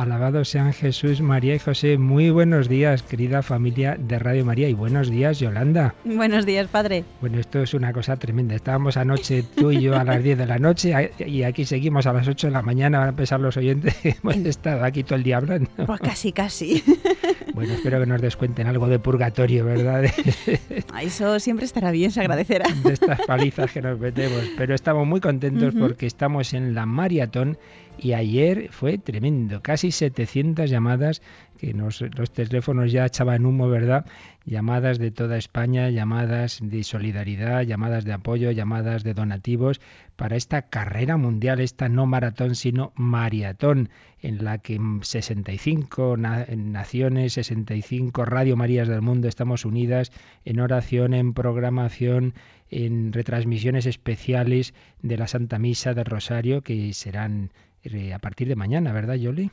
Alabado sean Jesús, María y José. Muy buenos días, querida familia de Radio María, y buenos días, Yolanda. Buenos días, padre. Bueno, esto es una cosa tremenda. Estábamos anoche tú y yo a las 10 de la noche y aquí seguimos a las 8 de la mañana. Van a empezar los oyentes. Hemos estado aquí todo el día hablando. Pues casi, casi. Bueno, espero que nos descuenten algo de purgatorio, ¿verdad? Eso siempre estará bien, se agradecerá. De estas palizas que nos metemos. Pero estamos muy contentos porque estamos en la maratón y ayer fue tremendo, casi 700 llamadas, que los teléfonos ya echaban humo, ¿verdad? Llamadas de toda España, llamadas de solidaridad, llamadas de apoyo, llamadas de donativos para esta carrera mundial, esta no maratón, sino maratón, en la que 65 naciones, 65 Radio Marías del mundo estamos unidas en oración, en programación, en retransmisiones especiales de la Santa Misa del Rosario, que serán a partir de mañana, ¿verdad, Yoli?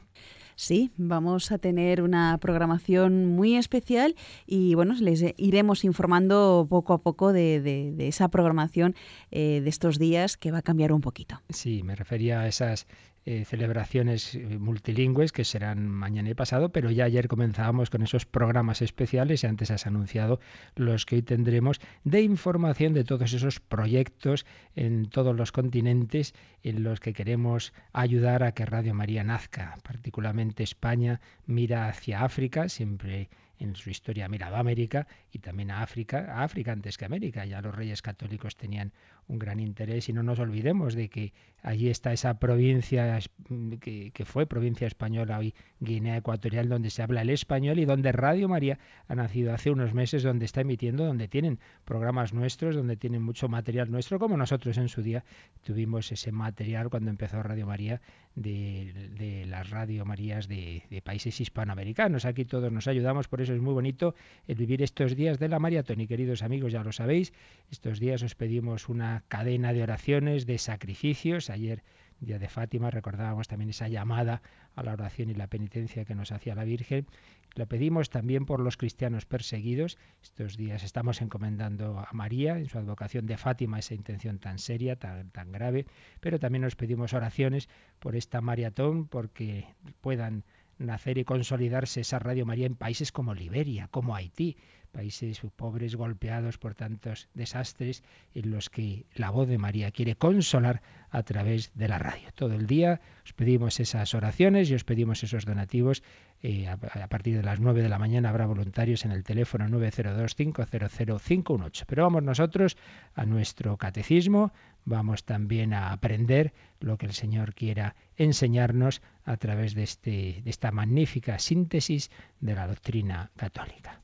Sí, vamos a tener una programación muy especial y bueno, les iremos informando poco a poco de, esa programación eh, de estos días que va a cambiar un poquito. Sí, me refería a esas eh, celebraciones eh, multilingües que serán mañana y pasado, pero ya ayer comenzábamos con esos programas especiales y antes has anunciado los que hoy tendremos de información de todos esos proyectos en todos los continentes en los que queremos ayudar a que Radio María nazca. Particularmente España mira hacia África, siempre en su historia ha mirado a América y también a África, a África antes que América. Ya los reyes católicos tenían un gran interés y no nos olvidemos de que allí está esa provincia que, que, fue provincia española hoy Guinea Ecuatorial donde se habla el español y donde Radio María ha nacido hace unos meses donde está emitiendo donde tienen programas nuestros donde tienen mucho material nuestro como nosotros en su día tuvimos ese material cuando empezó Radio María de, las Radio Marías de, de países hispanoamericanos. Aquí todos nos ayudamos por eso es muy bonito el vivir estos días de la maratón. Y queridos amigos ya lo sabéis estos días os pedimos una cadena de oraciones, de sacrificios. Ayer, día de Fátima, recordábamos también esa llamada a la oración y la penitencia que nos hacía la Virgen. Lo pedimos también por los cristianos perseguidos. Estos días estamos encomendando a María en su advocación de Fátima esa intención tan seria, tan, tan grave, pero también nos pedimos oraciones por esta maratón, porque puedan nacer y consolidarse esa Radio María en países como Liberia, como Haití, países pobres golpeados por tantos desastres en los que la voz de María quiere consolar a través de la radio. Todo el día os pedimos esas oraciones y os pedimos esos donativos. Eh, a, partir de las 9 de la mañana habrá voluntarios en el teléfono 902-500-518. Pero vamos nosotros a nuestro catecismo, vamos también a aprender lo que el Señor quiera enseñarnos a través de, este, de esta magnífica síntesis de la doctrina católica.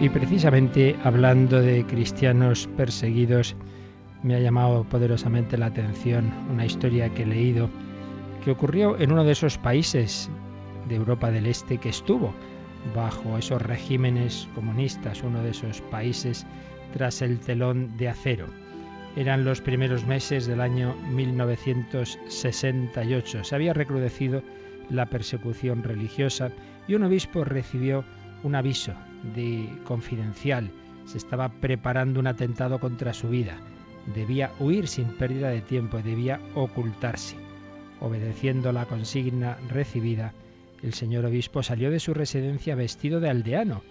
Y precisamente hablando de cristianos perseguidos, me ha llamado poderosamente la atención una historia que he leído que ocurrió en uno de esos países de Europa del Este que estuvo bajo esos regímenes comunistas, uno de esos países tras el telón de acero. Eran los primeros meses del año 1968. Se había recrudecido la persecución religiosa y un obispo recibió un aviso de confidencial. Se estaba preparando un atentado contra su vida. Debía huir sin pérdida de tiempo, debía ocultarse. Obedeciendo la consigna recibida, el señor obispo salió de su residencia vestido de aldeano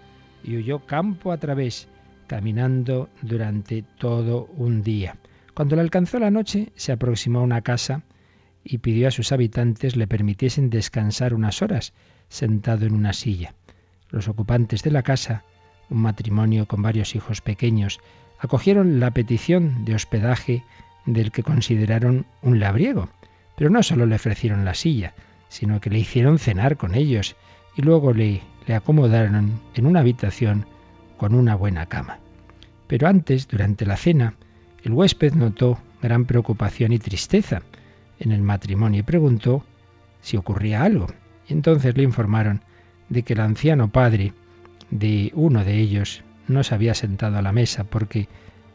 y huyó campo a través, caminando durante todo un día. Cuando le alcanzó la noche, se aproximó a una casa y pidió a sus habitantes le permitiesen descansar unas horas, sentado en una silla. Los ocupantes de la casa, un matrimonio con varios hijos pequeños, acogieron la petición de hospedaje del que consideraron un labriego. Pero no solo le ofrecieron la silla, sino que le hicieron cenar con ellos y luego le, acomodaron en una habitación con una buena cama. Pero antes, durante la cena, el huésped notó gran preocupación y tristeza en el matrimonio y preguntó si ocurría algo. Y entonces le informaron de que el anciano padre de uno de ellos no se había sentado a la mesa porque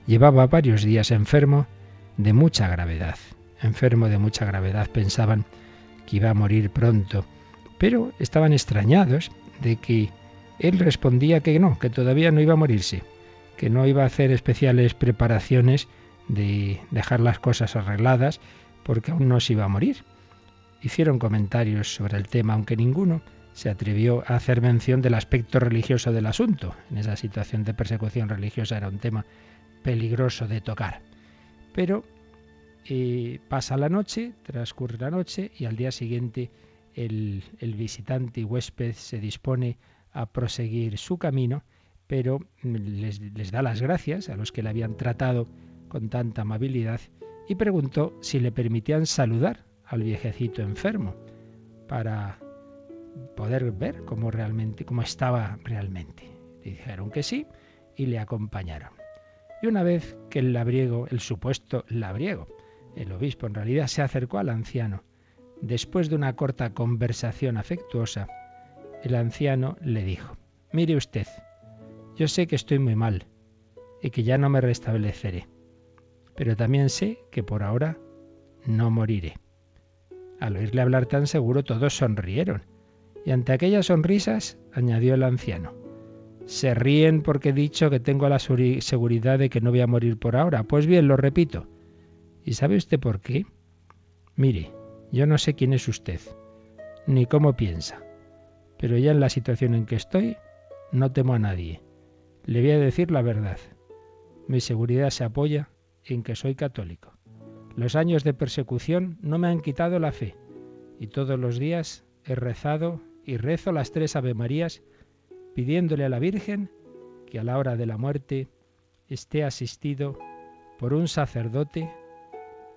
llevaba varios días enfermo de mucha gravedad. Enfermo de mucha gravedad pensaban que iba a morir pronto, pero estaban extrañados de que él respondía que no, que todavía no iba a morirse, que no iba a hacer especiales preparaciones de dejar las cosas arregladas porque aún no se iba a morir. Hicieron comentarios sobre el tema, aunque ninguno se atrevió a hacer mención del aspecto religioso del asunto. En esa situación de persecución religiosa era un tema peligroso de tocar. Pero eh, pasa la noche, transcurre la noche y al día siguiente el, visitante y huésped se dispone a proseguir su camino, pero les, les da las gracias a los que le habían tratado con tanta amabilidad y preguntó si le permitían saludar al viejecito enfermo para poder ver cómo realmente cómo estaba realmente. Le dijeron que sí y le acompañaron. Y una vez que el labriego, el supuesto labriego, el obispo en realidad se acercó al anciano, después de una corta conversación afectuosa, el anciano le dijo, mire usted, yo sé que estoy muy mal y que ya no me restableceré pero también sé que por ahora no moriré. Al oírle hablar tan seguro todos sonrieron, y ante aquellas sonrisas añadió el anciano, se ríen porque he dicho que tengo la seguridad de que no voy a morir por ahora. Pues bien, lo repito. ¿Y sabe usted por qué? Mire, yo no sé quién es usted, ni cómo piensa, pero ya en la situación en que estoy, no temo a nadie. Le voy a decir la verdad. Mi seguridad se apoya en que soy católico. Los años de persecución no me han quitado la fe y todos los días he rezado y rezo las tres Ave Marías pidiéndole a la Virgen que a la hora de la muerte esté asistido por un sacerdote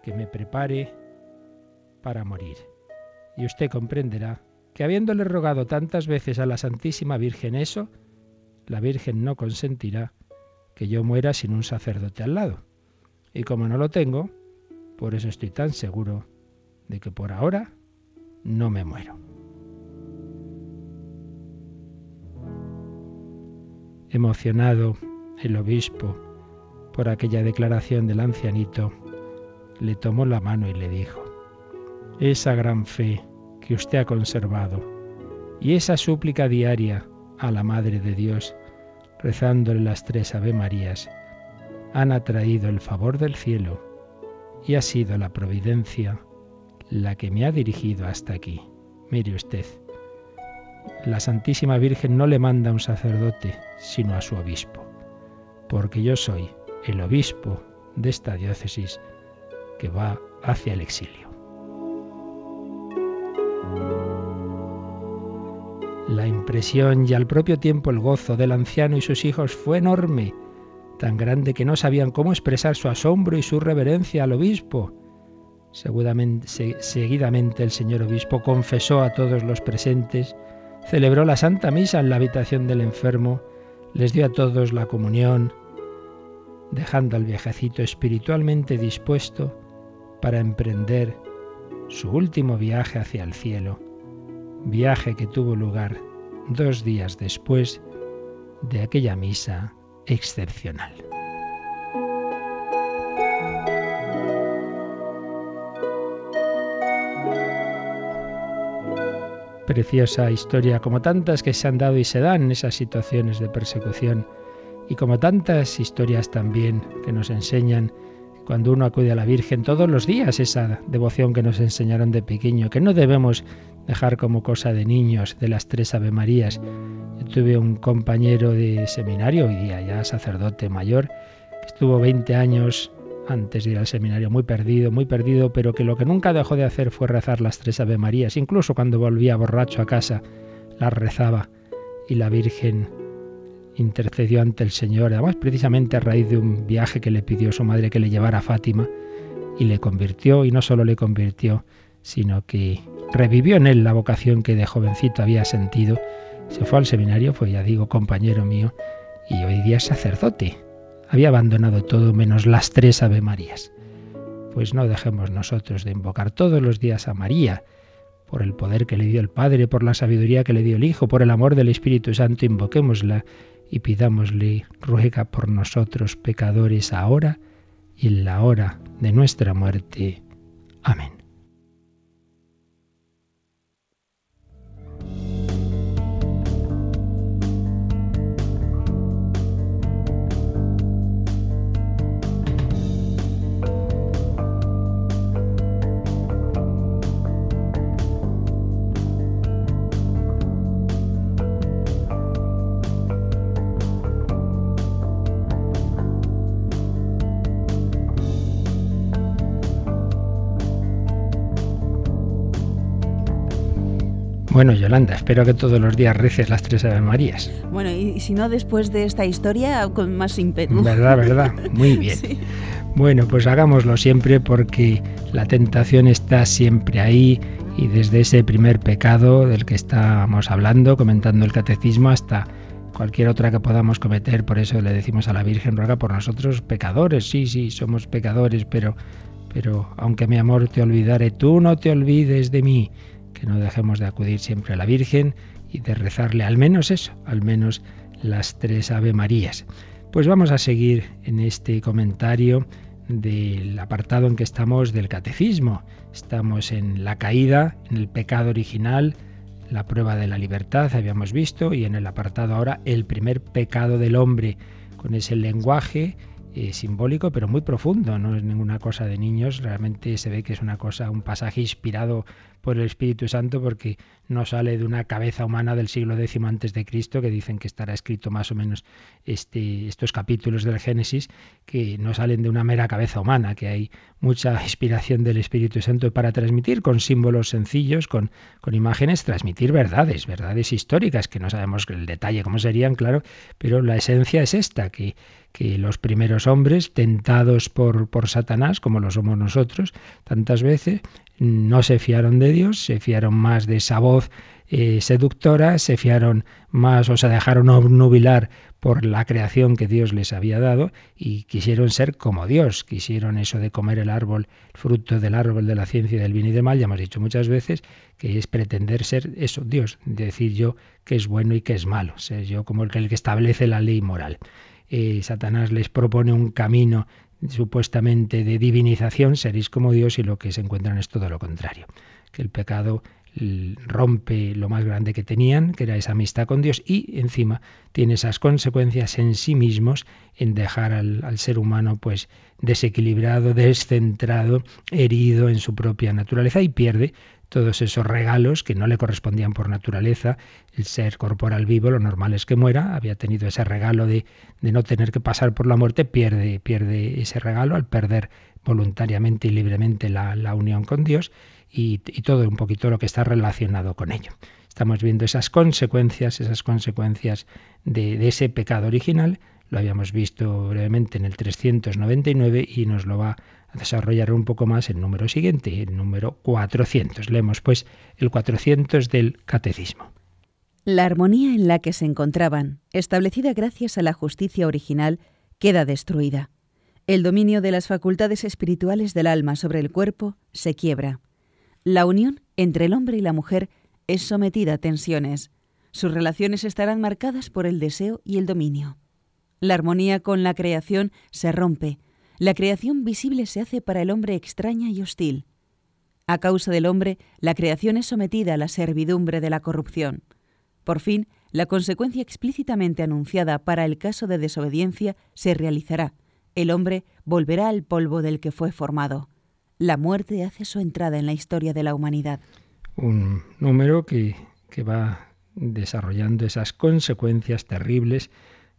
que me prepare para morir. Y usted comprenderá que habiéndole rogado tantas veces a la Santísima Virgen eso, la Virgen no consentirá que yo muera sin un sacerdote al lado. Y como no lo tengo, por eso estoy tan seguro de que por ahora no me muero. Emocionado, el obispo, por aquella declaración del ancianito, le tomó la mano y le dijo, esa gran fe que usted ha conservado y esa súplica diaria a la Madre de Dios, rezándole las tres Ave Marías, han atraído el favor del cielo y ha sido la providencia la que me ha dirigido hasta aquí. Mire usted, la Santísima Virgen no le manda a un sacerdote, sino a su obispo, porque yo soy el obispo de esta diócesis que va hacia el exilio. La impresión y al propio tiempo el gozo del anciano y sus hijos fue enorme tan grande que no sabían cómo expresar su asombro y su reverencia al obispo. Seguidamente el señor obispo confesó a todos los presentes, celebró la Santa Misa en la habitación del enfermo, les dio a todos la comunión, dejando al viejecito espiritualmente dispuesto para emprender su último viaje hacia el cielo, viaje que tuvo lugar dos días después de aquella misa excepcional. Preciosa historia, como tantas que se han dado y se dan en esas situaciones de persecución, y como tantas historias también que nos enseñan cuando uno acude a la Virgen todos los días, esa devoción que nos enseñaron de pequeño, que no debemos dejar como cosa de niños, de las tres Ave Marías, tuve un compañero de seminario, hoy día ya sacerdote mayor, que estuvo 20 años antes de ir al seminario, muy perdido, muy perdido, pero que lo que nunca dejó de hacer fue rezar las tres Ave Marías. Incluso cuando volvía borracho a casa, las rezaba y la Virgen intercedió ante el Señor, además precisamente a raíz de un viaje que le pidió su madre que le llevara a Fátima y le convirtió, y no solo le convirtió, sino que revivió en él la vocación que de jovencito había sentido se fue al seminario, fue ya digo compañero mío, y hoy día es sacerdote. Había abandonado todo menos las tres Ave Marías. pues no dejemos nosotros de invocar todos los días a María, por el poder que le dio el Padre, por la sabiduría que le dio el Hijo, por el amor del Espíritu Santo, invoquémosla y pidámosle, ruega por nosotros pecadores ahora y en la hora de nuestra muerte. Amén. Bueno, Yolanda, espero que todos los días reces las tres Ave Marías. Bueno, y, si no, después de esta historia, con más ímpetu. Verdad, verdad. Muy bien. Bueno, pues hagámoslo siempre porque la tentación está siempre ahí y desde ese primer pecado del que estamos hablando, comentando el catecismo, hasta cualquier otra que podamos cometer. Por eso le decimos a la Virgen, ruega por nosotros pecadores. Sí, sí, somos pecadores, pero, pero aunque mi amor te olvidare, tú no te olvides de mí que no dejemos de acudir siempre a la Virgen y de rezarle al menos eso, al menos las tres Ave Marías. Pues vamos a seguir en este comentario del apartado en que estamos del catecismo. Estamos en la caída, en el pecado original, la prueba de la libertad, habíamos visto, y en el apartado ahora el primer pecado del hombre, con ese lenguaje eh, simbólico, pero muy profundo, no es ninguna cosa de niños, realmente se ve que es una cosa, un pasaje inspirado por el Espíritu Santo porque no sale de una cabeza humana del siglo X antes de Cristo, que dicen que estará escrito más o menos este, estos capítulos del Génesis, que no salen de una mera cabeza humana, que hay mucha inspiración del Espíritu Santo para transmitir con símbolos sencillos, con, con imágenes, transmitir verdades, verdades históricas, que no sabemos el detalle cómo serían, claro, pero la esencia es esta, que, que los primeros hombres, tentados por, por Satanás, como lo somos nosotros, tantas veces, no se fiaron de Dios, se fiaron más de esa voz eh, seductora, se fiaron más o se dejaron obnubilar por la creación que Dios les había dado y quisieron ser como Dios, quisieron eso de comer el árbol, fruto del árbol de la ciencia del bien y del mal, ya hemos dicho muchas veces que es pretender ser eso, Dios, decir yo que es bueno y que es malo, ser yo como el que, el que establece la ley moral. Eh, Satanás les propone un camino supuestamente de divinización, seréis como Dios y lo que se encuentran es todo lo contrario, que el pecado rompe lo más grande que tenían, que era esa amistad con Dios, y encima tiene esas consecuencias en sí mismos en dejar al, ser humano pues desequilibrado, descentrado, herido en su propia naturaleza y pierde todos esos regalos que no le correspondían por naturaleza. El ser corporal vivo, lo normal es que muera, había tenido ese regalo de, de no tener que pasar por la muerte, pierde, pierde ese regalo al perder voluntariamente y libremente la, la unión con Dios y, todo un poquito lo que está relacionado con ello. Estamos viendo esas consecuencias, esas consecuencias de, de ese pecado original, lo habíamos visto brevemente en el 399 y nos lo va a desarrollar un poco más el número siguiente, el número 400. Leemos pues el 400 del Catecismo. La armonía en la que se encontraban, establecida gracias a la justicia original, queda destruida. El dominio de las facultades espirituales del alma sobre el cuerpo se quiebra. La unión entre el hombre y la mujer es sometida a tensiones. Sus relaciones estarán marcadas por el deseo y el dominio. La armonía con la creación se rompe, la creación visible se hace para el hombre extraña y hostil. A causa del hombre, la creación es sometida a la servidumbre de la corrupción. Por fin, la consecuencia explícitamente anunciada para el caso de desobediencia se realizará. El hombre volverá al polvo del que fue formado. La muerte hace su entrada en la historia de la humanidad. Un número que, que va desarrollando esas consecuencias terribles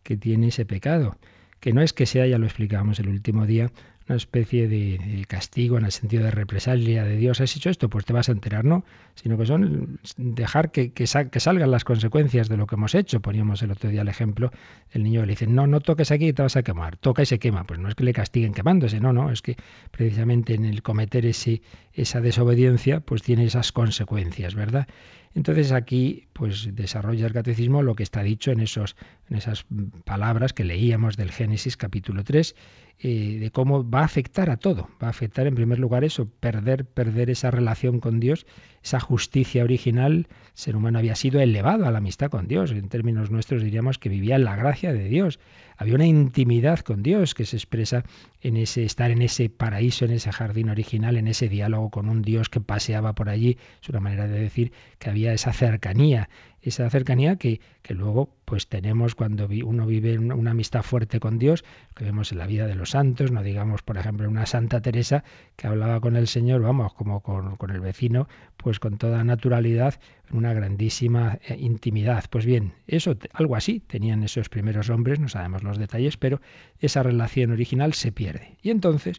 que tiene ese pecado que no es que sea, ya lo explicábamos el último día, una especie de, castigo en el sentido de represalia de Dios. ¿Has hecho esto? Pues te vas a enterar, no, sino que son dejar que, que, salgan las consecuencias de lo que hemos hecho. Poníamos el otro día el ejemplo, el niño le dice, no, no toques aquí, te vas a quemar, toca y se quema. Pues no es que le castiguen quemándose, no, no, es que precisamente en el cometer ese, esa desobediencia pues tiene esas consecuencias, ¿verdad? Entonces aquí pues desarrolla el catecismo lo que está dicho en, esos, en esas palabras que leíamos del Génesis capítulo 3, eh, de cómo va a afectar a todo. Va a afectar en primer lugar eso, perder, perder esa relación con Dios, esa justicia original. El ser humano había sido elevado a la amistad con Dios. En términos nuestros diríamos que vivía en la gracia de Dios. Había una intimidad con Dios que se expresa en ese estar en ese paraíso, en ese jardín original, en ese diálogo con un Dios que paseaba por allí. Es una manera de decir que había esa cercanía, esa cercanía que, que luego pues tenemos cuando uno vive una amistad fuerte con Dios, que vemos en la vida de los santos, no digamos, por ejemplo, una Santa Teresa que hablaba con el Señor, vamos, como con, con el vecino, pues con toda naturalidad, una grandísima eh, intimidad. Pues bien, eso, algo así tenían esos primeros hombres, no sabemos los detalles, pero esa relación original se pierde. Y entonces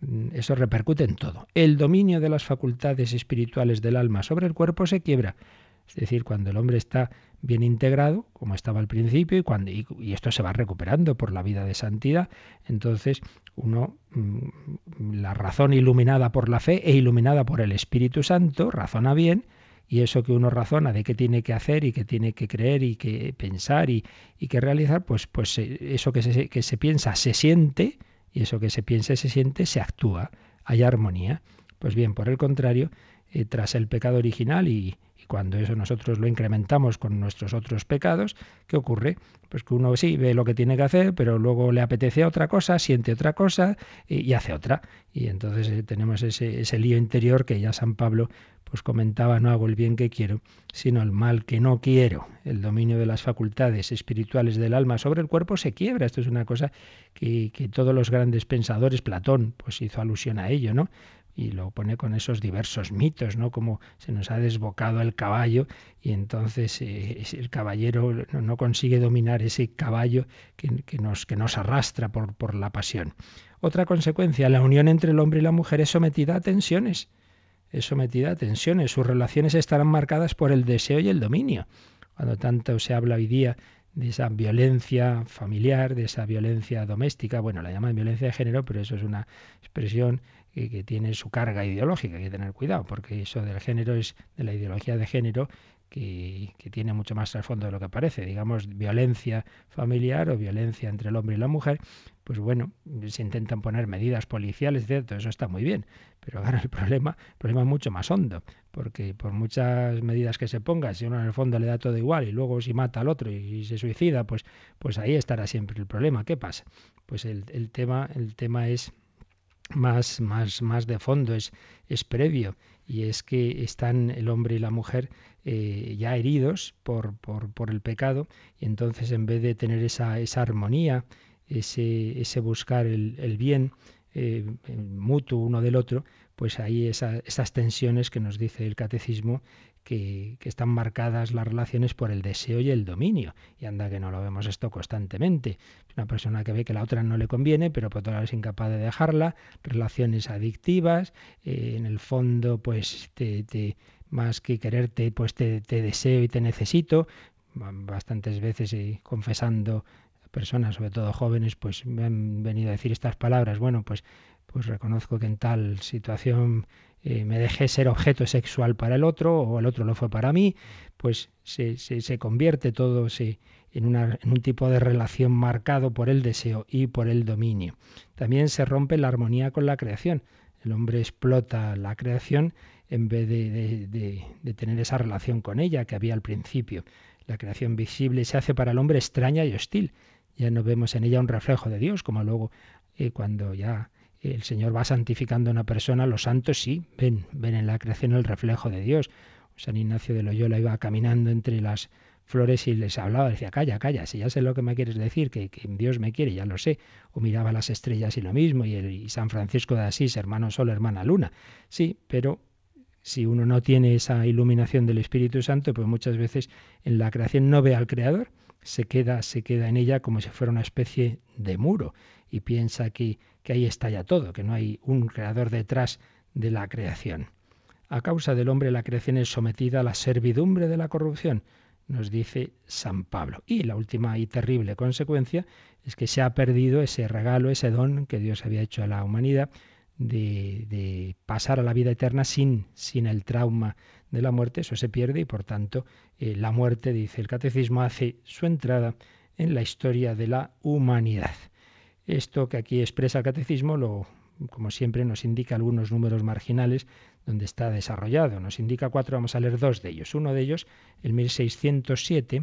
mm, eso repercute en todo. El dominio de las facultades espirituales del alma sobre el cuerpo se quiebra. Es decir, cuando el hombre está bien integrado, como estaba al principio, y, cuando, y, esto se va recuperando por la vida de santidad, entonces uno, mm, la razón iluminada por la fe e iluminada por el Espíritu Santo, razona bien, y eso que uno razona de qué tiene que hacer y qué tiene que creer y qué pensar y, y qué realizar, pues, pues eh, eso que se, que se piensa se siente, y eso que se piensa se siente se actúa, hay armonía. Pues bien, por el contrario, eh, tras el pecado original y, cuando eso nosotros lo incrementamos con nuestros otros pecados, ¿qué ocurre? Pues que uno sí ve lo que tiene que hacer, pero luego le apetece otra cosa, siente otra cosa y, hace otra. Y entonces eh, tenemos ese, ese lío interior que ya San Pablo pues comentaba, no hago el bien que quiero, sino el mal que no quiero. El dominio de las facultades espirituales del alma sobre el cuerpo se quiebra. Esto es una cosa que, que todos los grandes pensadores, Platón, pues hizo alusión a ello, ¿no? Y lo pone con esos diversos mitos, ¿no? Como se nos ha desbocado el caballo y entonces eh, el caballero no, consigue dominar ese caballo que, nos, que nos arrastra por, por la pasión. Otra consecuencia, la unión entre el hombre y la mujer es sometida a tensiones. Es sometida a tensiones. Sus relaciones estarán marcadas por el deseo y el dominio. Cuando tanto se habla hoy día de esa violencia familiar, de esa violencia doméstica, bueno, la llaman violencia de género, pero eso es una expresión que, tiene su carga ideológica, hay que tener cuidado, porque eso del género es de la ideología de género que, que, tiene mucho más trasfondo de lo que parece. Digamos, violencia familiar o violencia entre el hombre y la mujer, pues bueno, se intentan poner medidas policiales, cierto, eso está muy bien, pero ahora el problema, el problema es mucho más hondo, porque por muchas medidas que se pongan, si uno en el fondo le da todo igual y luego si mata al otro y, se suicida, pues, pues ahí estará siempre el problema. ¿Qué pasa? Pues el, el tema, el tema es más, más, más de fondo, es, es previo, y es que están el hombre y la mujer eh, ya heridos por, por, por, el pecado, y entonces en vez de tener esa, esa armonía, ese, ese buscar el, el bien eh, mutuo uno del otro, pues hay esas tensiones que nos dice el catecismo que, están marcadas las relaciones por el deseo y el dominio. Y anda que no lo vemos esto constantemente. Una persona que ve que la otra no le conviene, pero por otra vez es incapaz de dejarla, relaciones adictivas, eh, en el fondo, pues te, más que quererte, pues te, deseo y te necesito. Bastantes veces y confesando personas, sobre todo jóvenes, pues me han venido a decir estas palabras. Bueno, pues, pues reconozco que en tal situación eh, me dejé ser objeto sexual para el otro o el otro lo fue para mí, pues se, se, convierte todo en, una, en un tipo de relación marcado por el deseo y por el dominio. También se rompe la armonía con la creación. El hombre explota la creación en vez de, de, de, tener esa relación con ella que había al principio. La creación visible se hace para el hombre extraña y hostil. Ya no vemos en ella un reflejo de Dios, como luego eh, cuando ya el Señor va santificando a una persona, los santos sí ven, ven en la creación el reflejo de Dios. San Ignacio de Loyola iba caminando entre las flores y les hablaba, decía, calla, calla, si ya sé lo que me quieres decir, que, Dios me quiere, ya lo sé. O miraba las estrellas y lo mismo, y, el, y San Francisco de Asís, hermano sol, hermana luna. Sí, pero si uno no tiene esa iluminación del Espíritu Santo, pues muchas veces en la creación no ve al Creador, se queda, se queda en ella como si fuera una especie de muro y piensa que, que ahí está ya todo, que no hay un creador detrás de la creación. A causa del hombre la creación es sometida a la servidumbre de la corrupción, nos dice San Pablo. Y la última y terrible consecuencia es que se ha perdido ese regalo, ese don que Dios había hecho a la humanidad de, pasar a la vida eterna sin, sin el trauma de la muerte, eso se pierde y por tanto eh, la muerte, dice el catecismo, hace su entrada en la historia de la humanidad. Esto que aquí expresa el catecismo, lo, como siempre, nos indica algunos números marginales donde está desarrollado. Nos indica cuatro, vamos a leer dos de ellos. Uno de ellos, el 1607,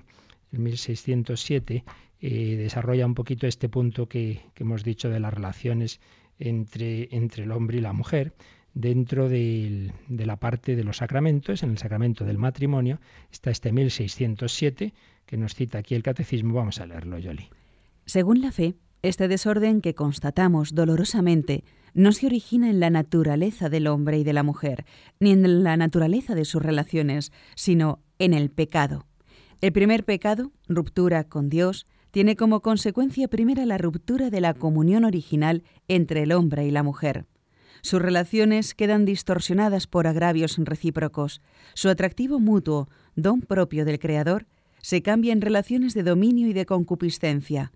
el 1607 eh, desarrolla un poquito este punto que, hemos dicho de las relaciones entre, entre el hombre y la mujer dentro de la parte de los sacramentos, en el sacramento del matrimonio, está este 1607 que nos cita aquí el catecismo. Vamos a leerlo, Yoli. Según la fe, este desorden que constatamos dolorosamente no se origina en la naturaleza del hombre y de la mujer, ni en la naturaleza de sus relaciones, sino en el pecado. El primer pecado, ruptura con Dios, tiene como consecuencia primera la ruptura de la comunión original entre el hombre y la mujer. Sus relaciones quedan distorsionadas por agravios recíprocos. Su atractivo mutuo, don propio del Creador, se cambia en relaciones de dominio y de concupiscencia.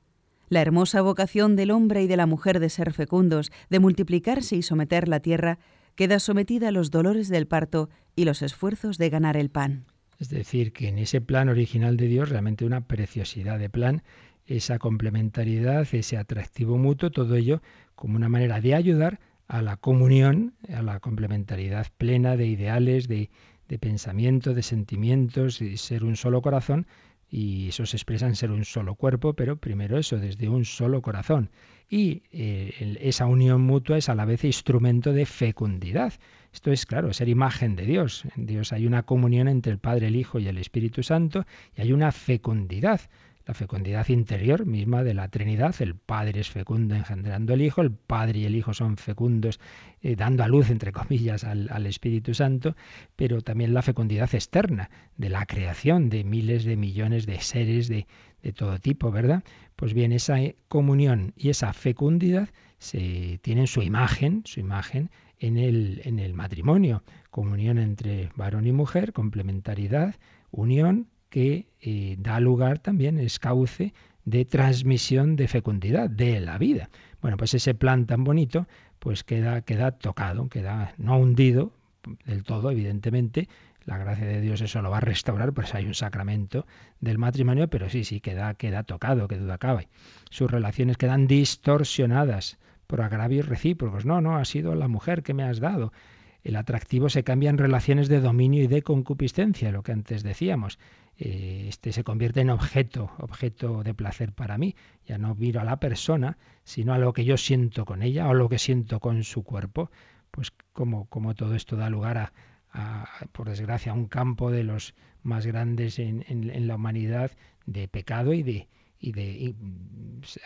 La hermosa vocación del hombre y de la mujer de ser fecundos, de multiplicarse y someter la tierra, queda sometida a los dolores del parto y los esfuerzos de ganar el pan. Es decir, que en ese plan original de Dios, realmente una preciosidad de plan, esa complementariedad, ese atractivo mutuo, todo ello como una manera de ayudar a la comunión, a la complementariedad plena de ideales, de, de pensamiento, de sentimientos, y ser un solo corazón, y eso se expresa en ser un solo cuerpo, pero primero eso, desde un solo corazón. Y eh, esa unión mutua es a la vez instrumento de fecundidad. Esto es, claro, ser imagen de Dios. En Dios hay una comunión entre el Padre, el Hijo y el Espíritu Santo, y hay una fecundidad la fecundidad interior misma de la Trinidad. El Padre es fecundo engendrando el Hijo, el Padre y el Hijo son fecundos eh, dando a luz, entre comillas, al, Espíritu Santo, pero también la fecundidad externa de la creación de miles de millones de seres de, de todo tipo, ¿verdad? Pues bien, esa eh, comunión y esa fecundidad se tienen su imagen, su imagen en el, en el matrimonio, comunión entre varón y mujer, complementariedad, unión que eh, da lugar también, es cauce de transmisión de fecundidad de la vida. Bueno, pues ese plan tan bonito, pues queda, queda tocado, queda no hundido del todo, evidentemente. La gracia de Dios eso lo va a restaurar, pues hay un sacramento del matrimonio, pero sí, sí, queda, queda tocado, que duda cabe. Sus relaciones quedan distorsionadas por agravios recíprocos. No, no, ha sido la mujer que me has dado. El atractivo se cambia en relaciones de dominio y de concupiscencia, lo que antes decíamos. Eh, este se convierte en objeto, objeto de placer para mí. Ya no miro a la persona, sino a lo que yo siento con ella o lo que siento con su cuerpo. Pues como, como todo esto da lugar a, por desgracia, a un campo de los más grandes en, en, la humanidad de pecado y de, y de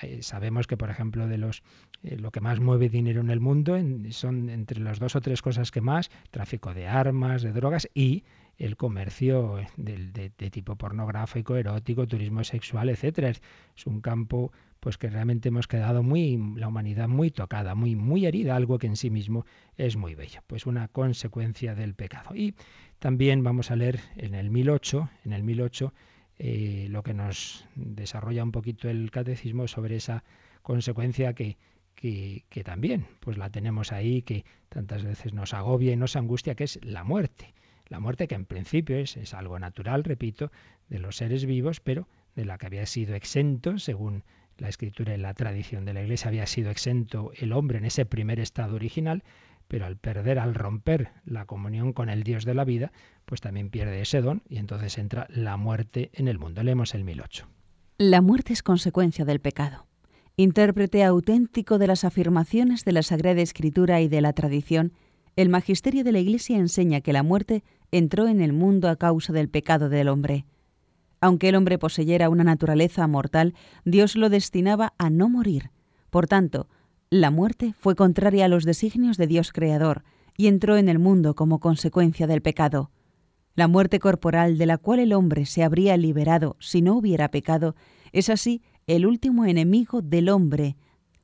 eh, sabemos que por ejemplo de los eh, lo que más mueve dinero en el mundo son entre las dos o tres cosas que más tráfico de armas de drogas y el comercio de, tipo pornográfico, erótico, turismo sexual, etcétera. Es un campo pues que realmente hemos quedado muy la humanidad muy tocada, muy muy herida, algo que en sí mismo es muy bello, pues una consecuencia del pecado. Y también vamos a leer en el 1008, en el 1008 eh, lo que nos desarrolla un poquito el catecismo sobre esa consecuencia que, que, que, también pues la tenemos ahí, que tantas veces nos agobia y nos angustia, que es la muerte. La muerte que en principio es, algo natural, repito, de los seres vivos, pero de la que había sido exento, según la escritura y la tradición de la Iglesia, había sido exento el hombre en ese primer estado original, pero al perder, al romper la comunión con el Dios de la vida, pues también pierde ese don y entonces entra la muerte en el mundo. Leemos el 1008. La muerte es consecuencia del pecado. Intérprete auténtico de las afirmaciones de la Sagrada Escritura y de la tradición, el magisterio de la Iglesia enseña que la muerte entró en el mundo a causa del pecado del hombre. Aunque el hombre poseyera una naturaleza mortal, Dios lo destinaba a no morir. Por tanto, la muerte fue contraria a los designios de Dios Creador y entró en el mundo como consecuencia del pecado. La muerte corporal de la cual el hombre se habría liberado si no hubiera pecado es así el último enemigo del hombre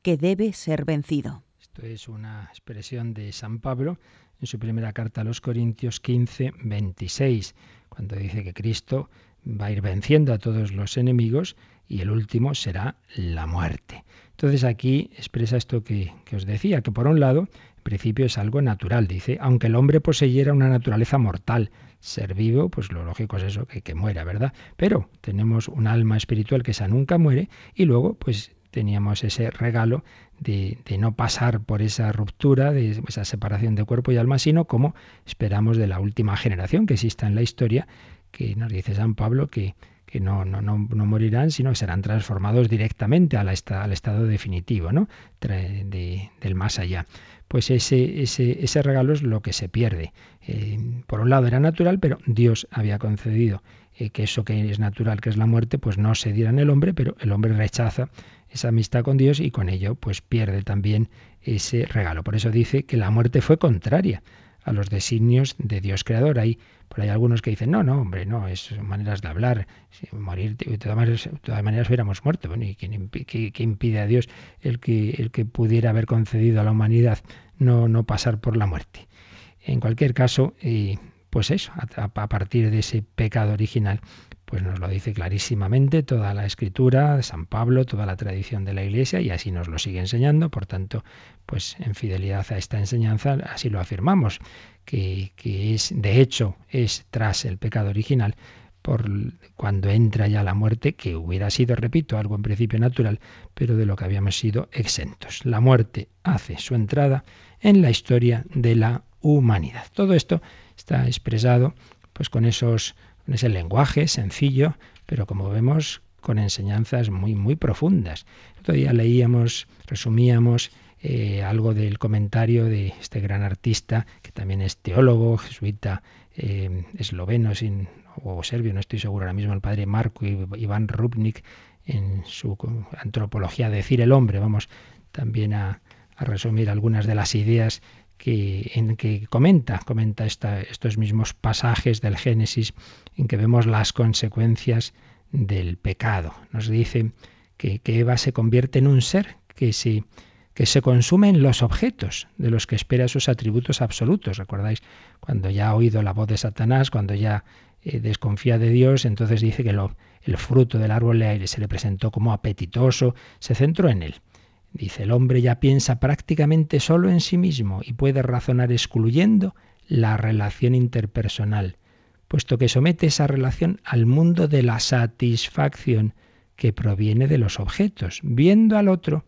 que debe ser vencido. Esto es una expresión de San Pablo en su primera carta a los Corintios 15, 26, cuando dice que Cristo va a ir venciendo a todos los enemigos y el último será la muerte. Entonces aquí expresa esto que, os decía, que por un lado, en principio es algo natural, dice, aunque el hombre poseyera una naturaleza mortal, ser vivo, pues lo lógico es eso, que, que muera, ¿verdad? Pero tenemos un alma espiritual que esa nunca muere y luego, pues teníamos ese regalo de, no pasar por esa ruptura, de esa separación de cuerpo y alma, sino como esperamos de la última generación que exista en la historia, que nos dice San Pablo que no, no, morirán, sino que serán transformados directamente al, estado definitivo, ¿no? del más allá. Pues ese, regalo es lo que se pierde. Eh, por un lado era natural, pero Dios había concedido eh, que eso que es natural, que es la muerte, pues no se diera en el hombre, pero el hombre rechaza esa amistad con Dios y con ello pues pierde también ese regalo. Por eso dice que la muerte fue contraria a los designios de Dios creador. Hay, por ahí algunos que dicen, no, no, hombre, no, es maneras de hablar, morir, de todas maneras, de maneras hubiéramos muerto. ¿y quién, qué, impide a Dios el que, el que pudiera haber concedido a la humanidad no, no pasar por la muerte? En cualquier caso, pues eso, a partir de ese pecado original, pues nos lo dice clarísimamente toda la escritura de San Pablo, toda la tradición de la Iglesia y así nos lo sigue enseñando. Por tanto, pues en fidelidad a esta enseñanza así lo afirmamos, que, que es, de hecho, es tras el pecado original por cuando entra ya la muerte, que hubiera sido, repito, algo en principio natural, pero de lo que habíamos sido exentos. La muerte hace su entrada en la historia de la humanidad. Todo esto está expresado pues con esos es el lenguaje sencillo, pero como vemos con enseñanzas muy, muy profundas. Otro día leíamos, resumíamos eh, algo del comentario de este gran artista, que también es teólogo, jesuita, eh, esloveno sin, o serbio, no estoy seguro ahora mismo, el padre Marco Iván Rubnik, en su antropología Decir el hombre, vamos también a resumir algunas de las ideas que, en que comenta, comenta estos mismos pasajes del Génesis en que vemos las consecuencias del pecado. Nos dice que, Eva se convierte en un ser que se, que se consume en los objetos de los que espera sus atributos absolutos. ¿Recordáis? Cuando ya ha oído la voz de Satanás, cuando ya eh, desconfía de Dios, entonces dice que lo, el fruto del árbol se le presentó como apetitoso, se centró en él. Dice, el hombre ya piensa prácticamente solo en sí mismo y puede razonar excluyendo la relación interpersonal, puesto que somete esa relación al mundo de la satisfacción que proviene de los objetos, viendo al otro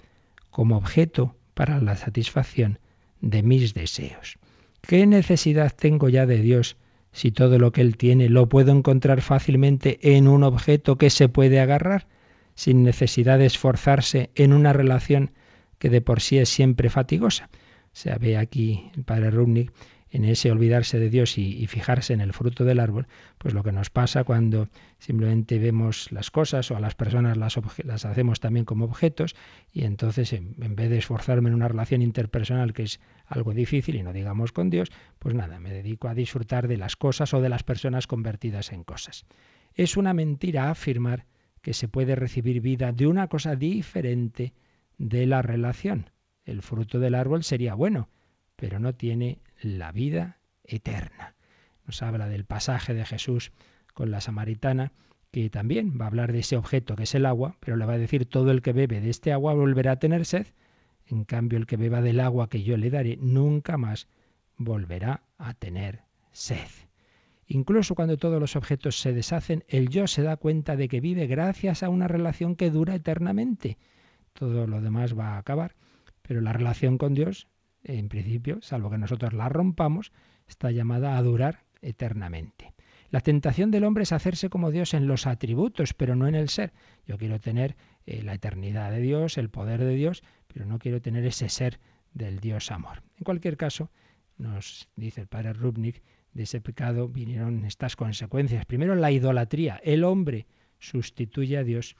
como objeto para la satisfacción de mis deseos. ¿Qué necesidad tengo ya de Dios si todo lo que Él tiene lo puedo encontrar fácilmente en un objeto que se puede agarrar? Sin necesidad de esforzarse en una relación que de por sí es siempre fatigosa. Se ve aquí el padre Rubnik en ese olvidarse de Dios y, fijarse en el fruto del árbol, pues lo que nos pasa cuando simplemente vemos las cosas o a las personas las, hacemos también como objetos y entonces en, en, vez de esforzarme en una relación interpersonal que es algo difícil y no digamos con Dios, pues nada, me dedico a disfrutar de las cosas o de las personas convertidas en cosas. Es una mentira afirmar que se puede recibir vida de una cosa diferente de la relación. El fruto del árbol sería bueno, pero no tiene la vida eterna. Nos habla del pasaje de Jesús con la samaritana, que también va a hablar de ese objeto que es el agua, pero le va a decir todo el que bebe de este agua volverá a tener sed, en cambio el que beba del agua que yo le daré nunca más volverá a tener sed. Incluso cuando todos los objetos se deshacen, el yo se da cuenta de que vive gracias a una relación que dura eternamente. Todo lo demás va a acabar, pero la relación con Dios, en principio, salvo que nosotros la rompamos, está llamada a durar eternamente. La tentación del hombre es hacerse como Dios en los atributos, pero no en el ser. Yo quiero tener eh, la eternidad de Dios, el poder de Dios, pero no quiero tener ese ser del Dios amor. En cualquier caso, nos dice el padre Rubnik de ese pecado vinieron estas consecuencias. Primero, la idolatría. El hombre sustituye a Dios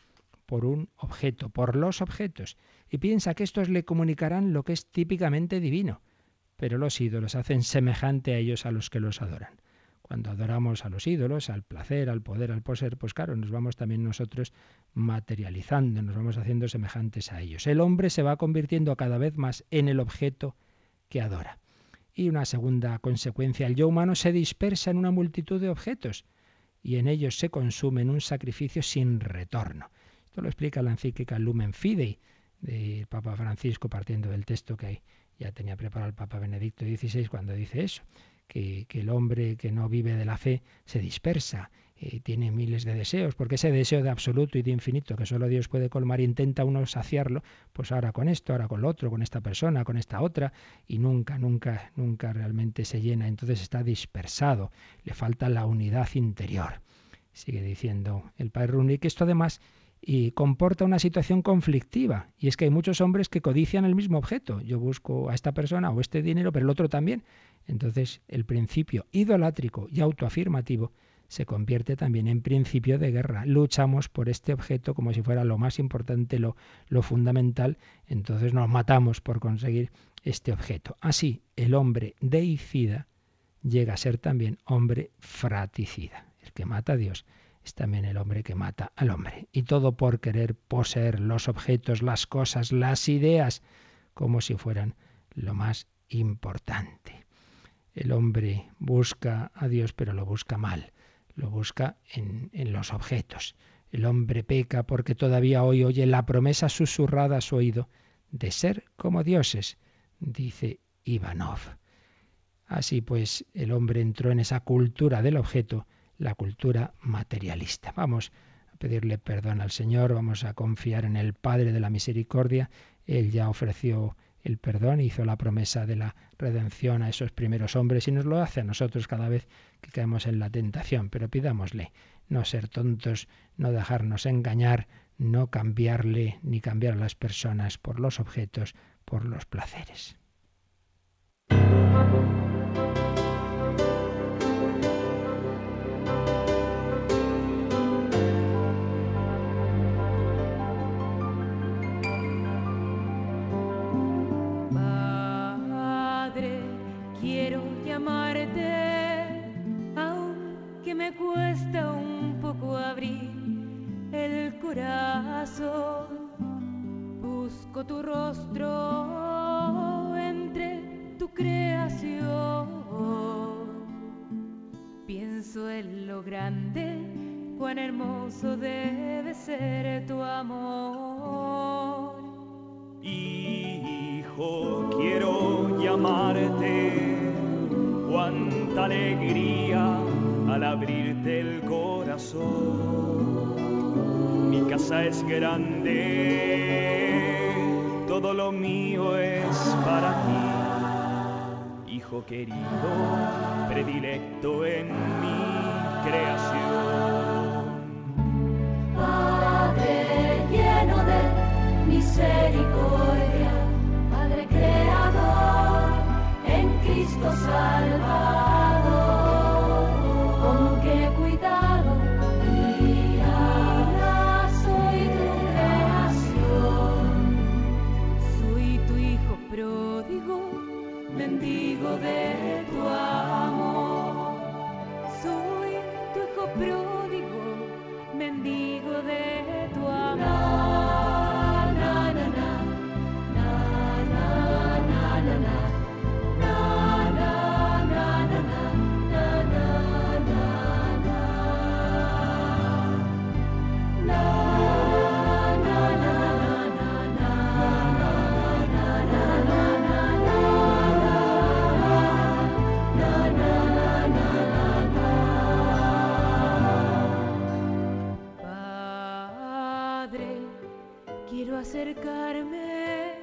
por un objeto, por los objetos, y piensa que estos le comunicarán lo que es típicamente divino. Pero los ídolos hacen semejante a ellos a los que los adoran. Cuando adoramos a los ídolos, al placer, al poder, al poseer, pues claro, nos vamos también nosotros materializando, nos vamos haciendo semejantes a ellos. El hombre se va convirtiendo cada vez más en el objeto que adora. Y una segunda consecuencia, el yo humano se dispersa en una multitud de objetos y en ellos se consume en un sacrificio sin retorno. Esto lo explica la encíclica Lumen Fidei del Papa Francisco, partiendo del texto que ya tenía preparado el Papa Benedicto XVI cuando dice eso, que, que el hombre que no vive de la fe se dispersa tiene miles de deseos, porque ese deseo de absoluto y de infinito que solo Dios puede colmar, intenta uno saciarlo, pues ahora con esto, ahora con lo otro, con esta persona, con esta otra, y nunca, nunca, nunca realmente se llena, entonces está dispersado, le falta la unidad interior. Sigue diciendo el padre Runi que esto además y comporta una situación conflictiva. Y es que hay muchos hombres que codician el mismo objeto. Yo busco a esta persona o este dinero, pero el otro también. Entonces el principio idolátrico y autoafirmativo se convierte también en principio de guerra. Luchamos por este objeto como si fuera lo más importante, lo, fundamental, entonces nos matamos por conseguir este objeto. Así, el hombre deicida llega a ser también hombre fraticida. El que mata a Dios es también el hombre que mata al hombre. Y todo por querer poseer los objetos, las cosas, las ideas, como si fueran lo más importante. El hombre busca a Dios, pero lo busca mal lo busca en, los objetos. El hombre peca porque todavía hoy oye la promesa susurrada a su oído de ser como dioses, dice Ivanov. Así pues, el hombre entró en esa cultura del objeto, la cultura materialista. Vamos a pedirle perdón al Señor, vamos a confiar en el Padre de la Misericordia. Él ya ofreció el perdón, hizo la promesa de la redención a esos primeros hombres y nos lo hace a nosotros cada vez que caemos en la tentación. Pero pidámosle no ser tontos, no dejarnos engañar, no cambiarle ni cambiar a las personas por los objetos, por los placeres. Busco tu rostro entre tu creación. Pienso en lo grande, cuán hermoso debe ser tu amor. Hijo, quiero llamarte, cuánta alegría al abrirte el corazón. Mi casa es grande, todo lo mío es para ti, hijo querido, predilecto en mi creación. Padre lleno de misericordia, Padre creador, en Cristo Salvador, mendigo de acercarme,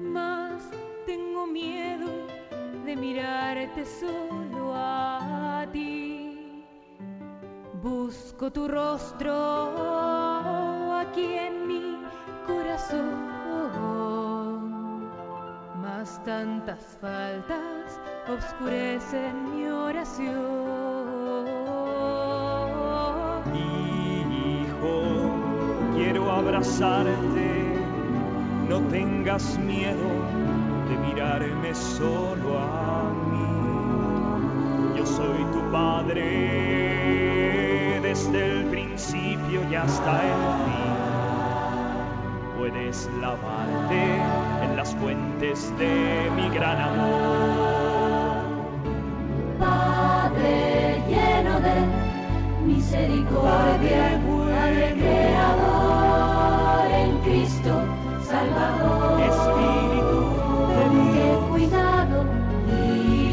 mas tengo miedo de mirarte solo a ti. Busco tu rostro aquí en mi corazón, mas tantas faltas oscurecen mi oración. Quiero abrazarte no tengas miedo de mirarme solo a mí. Yo soy tu padre desde el principio y hasta el fin. Puedes lavarte en las fuentes de mi gran amor. Padre lleno de misericordia, Salvador. Espíritu de Con qué Dios. cuidado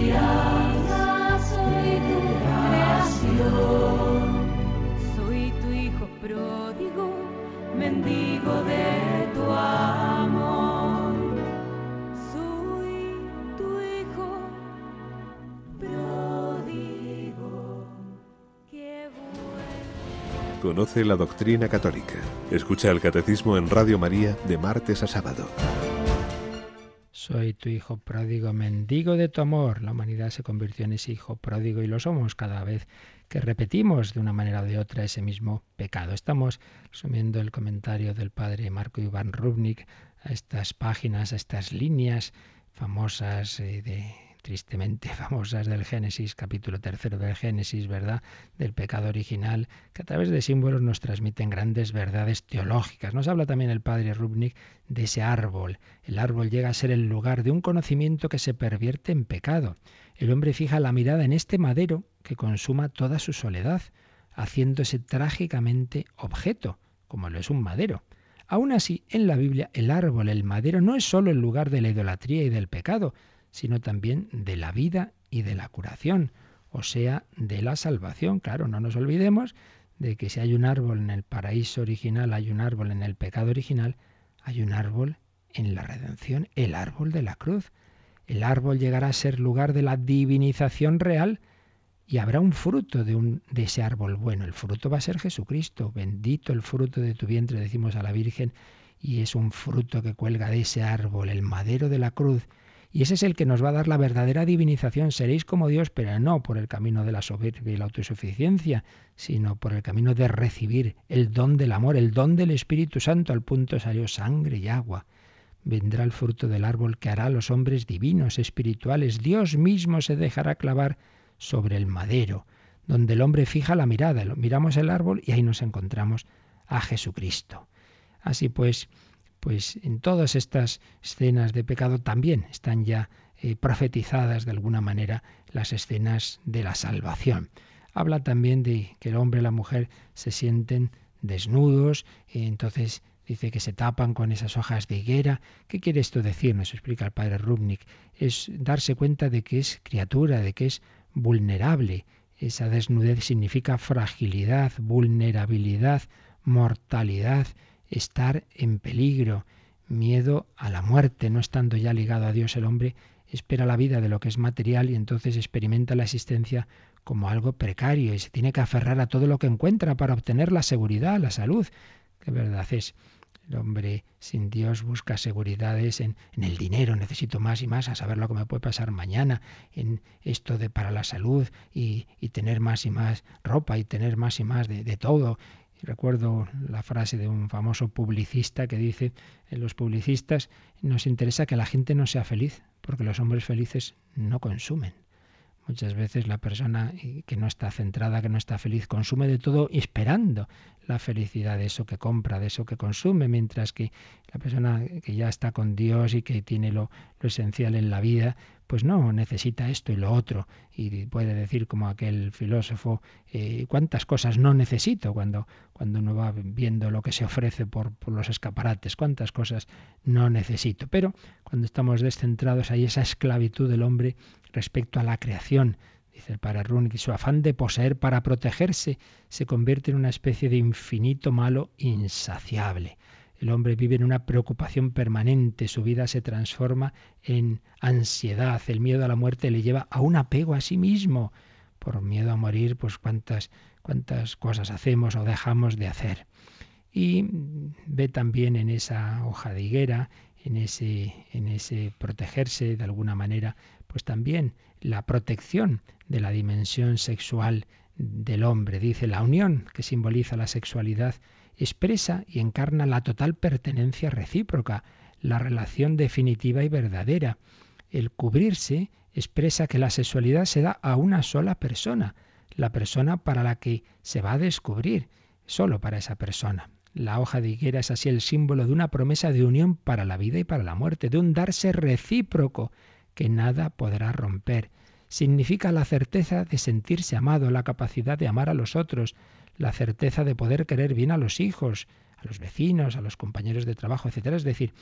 irás, soy tu creación. Soy tu hijo pródigo, mendigo de Conoce la doctrina católica. Escucha el catecismo en Radio María de martes a sábado. Soy tu hijo pródigo, mendigo de tu amor. La humanidad se convirtió en ese hijo pródigo y lo somos cada vez que repetimos de una manera o de otra ese mismo pecado. Estamos resumiendo el comentario del padre Marco Iván Rubnik a estas páginas, a estas líneas famosas eh, de tristemente famosas del Génesis, capítulo tercero del Génesis, ¿verdad? Del pecado original, que a través de símbolos nos transmiten grandes verdades teológicas. Nos habla también el padre Rubnik de ese árbol. El árbol llega a ser el lugar de un conocimiento que se pervierte en pecado. El hombre fija la mirada en este madero que consuma toda su soledad, haciéndose trágicamente objeto, como lo es un madero. Aún así, en la Biblia, el árbol, el madero, no es solo el lugar de la idolatría y del pecado, sino también de la vida y de la curación, o sea, de la salvación. Claro, no nos olvidemos de que si hay un árbol en el paraíso original, hay un árbol en el pecado original, hay un árbol en la redención, el árbol de la cruz. El árbol llegará a ser lugar de la divinización real y habrá un fruto de, de ese árbol bueno. El fruto va a ser Jesucristo. Bendito el fruto de tu vientre, decimos a la Virgen, y es un fruto que cuelga de ese árbol, el madero de la cruz. Y ese es el que nos va a dar la verdadera divinización. Seréis como Dios, pero no por el camino de la soberbia y la autosuficiencia, sino por el camino de recibir el don del amor, el don del Espíritu Santo. Al punto salió sangre y agua. Vendrá el fruto del árbol que hará a los hombres divinos, espirituales. Dios mismo se dejará clavar sobre el madero, donde el hombre fija la mirada. Miramos el árbol y ahí nos encontramos a Jesucristo. Así pues, pues en todas estas escenas de pecado también están ya eh, profetizadas de alguna manera las escenas de la salvación. Habla también de que el hombre y la mujer se sienten desnudos, y entonces dice que se tapan con esas hojas de higuera. ¿Qué quiere esto decir? Nos explica el padre Rubnik. Es darse cuenta de que es criatura, de que es vulnerable. Esa desnudez significa fragilidad, vulnerabilidad, mortalidad, estar en peligro, miedo a la muerte, no estando ya ligado a Dios el hombre, espera la vida de lo que es material y entonces experimenta la existencia como algo precario y se tiene que aferrar a todo lo que encuentra para obtener la seguridad, la salud. ¿Qué verdad es? El hombre sin Dios busca seguridades en, en, el dinero, necesito más y más a saber lo que me puede pasar mañana, en esto de para la salud y, y tener más y más ropa y tener más y más de, de todo. Recuerdo la frase de un famoso publicista que dice, en los publicistas nos interesa que la gente no sea feliz, porque los hombres felices no consumen. Muchas veces la persona que no está centrada, que no está feliz, consume de todo esperando la felicidad de eso que compra, de eso que consume, mientras que la persona que ya está con Dios y que tiene lo, lo esencial en la vida, pues no, necesita esto y lo otro. Y puede decir como aquel filósofo, eh, cuántas cosas no necesito cuando, cuando uno va viendo lo que se ofrece por, por los escaparates, cuántas cosas no necesito. Pero cuando estamos descentrados hay esa esclavitud del hombre respecto a la creación. Dice el Rune que su afán de poseer para protegerse se convierte en una especie de infinito malo insaciable. El hombre vive en una preocupación permanente, su vida se transforma en ansiedad, el miedo a la muerte le lleva a un apego a sí mismo. Por miedo a morir, pues cuántas, cuántas cosas hacemos o dejamos de hacer. Y ve también en esa hoja de higuera, en ese, en ese protegerse de alguna manera, pues también la protección de la dimensión sexual del hombre. Dice la unión que simboliza la sexualidad expresa y encarna la total pertenencia recíproca, la relación definitiva y verdadera. El cubrirse expresa que la sexualidad se da a una sola persona, la persona para la que se va a descubrir, solo para esa persona. La hoja de higuera es así el símbolo de una promesa de unión para la vida y para la muerte, de un darse recíproco que nada podrá romper. Significa la certeza de sentirse amado, la capacidad de amar a los otros, la certeza de poder querer bien a los hijos, a los vecinos, a los compañeros de trabajo, etcétera. Es decir,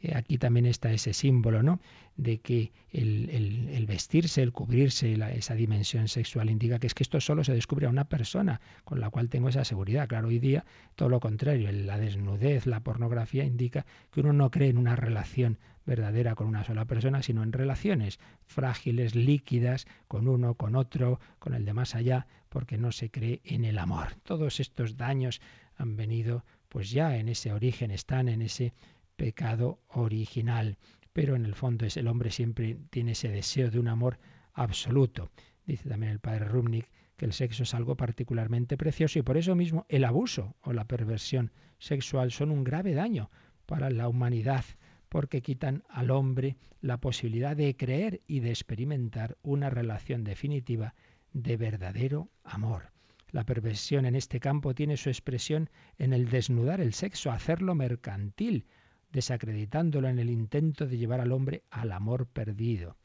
eh, aquí también está ese símbolo, ¿no? De que el, vestirse, el cubrirse, esa dimensión sexual indica que es que esto solo se descubre a una persona con la cual tengo esa seguridad. Claro, hoy día todo lo contrario, la desnudez, la pornografía indica que uno no cree en una relación verdadera con una sola persona, sino en relaciones frágiles, líquidas, con uno, con otro, con el de más allá, porque no se cree en el amor. Todos estos daños han venido, pues ya en ese origen, están en ese pecado original. Pero en el fondo es el hombre siempre tiene ese deseo de un amor absoluto. Dice también el padre Rumnik que el sexo es algo particularmente precioso y por eso mismo el abuso o la perversión sexual son un grave daño para la humanidad porque quitan al hombre la posibilidad de creer y de experimentar una relación definitiva de verdadero amor. La perversión en este campo tiene su expresión en el desnudar el sexo, hacerlo mercantil, desacreditándolo en el intento de llevar al hombre al amor perdido.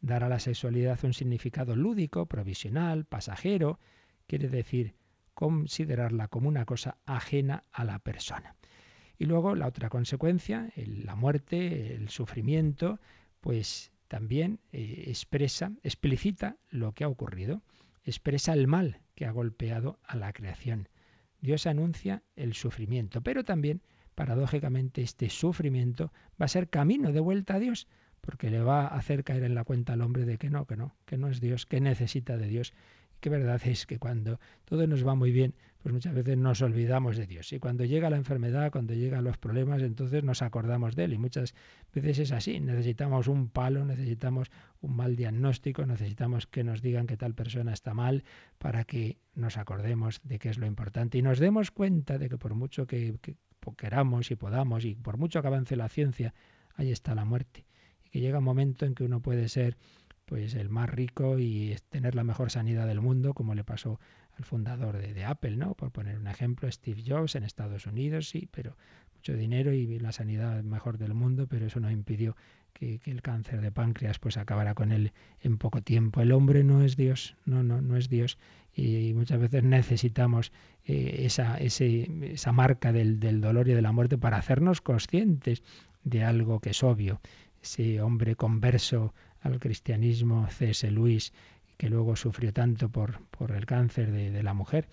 Dar a la sexualidad un significado lúdico, provisional, pasajero, quiere decir considerarla como una cosa ajena a la persona. Y luego la otra consecuencia, la muerte, el sufrimiento, pues también eh, expresa, explicita lo que ha ocurrido, expresa el mal que ha golpeado a la creación. Dios anuncia el sufrimiento, pero también, paradójicamente, este sufrimiento va a ser camino de vuelta a Dios, porque le va a hacer caer en la cuenta al hombre de que no, que no, que no es Dios, que necesita de Dios. Y que verdad es que cuando todo nos va muy bien, pues muchas veces nos olvidamos de Dios. Y cuando llega la enfermedad, cuando llegan los problemas, entonces nos acordamos de Él. Y muchas veces es así. Necesitamos un palo, necesitamos un mal diagnóstico, necesitamos que nos digan que tal persona está mal para que nos acordemos de qué es lo importante y nos demos cuenta de que por mucho que, que queramos y podamos y por mucho que avance la ciencia, ahí está la muerte. Y que llega un momento en que uno puede ser pues el más rico y tener la mejor sanidad del mundo, como le pasó al fundador de, Apple, ¿no? Por poner un ejemplo, Steve Jobs en Estados Unidos, sí, pero mucho dinero y la sanidad mejor del mundo, pero eso no impidió que, el cáncer de páncreas pues acabara con él en poco tiempo. El hombre no es Dios, no, no, no es Dios y muchas veces necesitamos eh, esa, esa marca del, del dolor y de la muerte para hacernos conscientes de algo que es obvio. Ese hombre converso al cristianismo C.S. Luis, que luego sufrió tanto por, por el cáncer de, la mujer,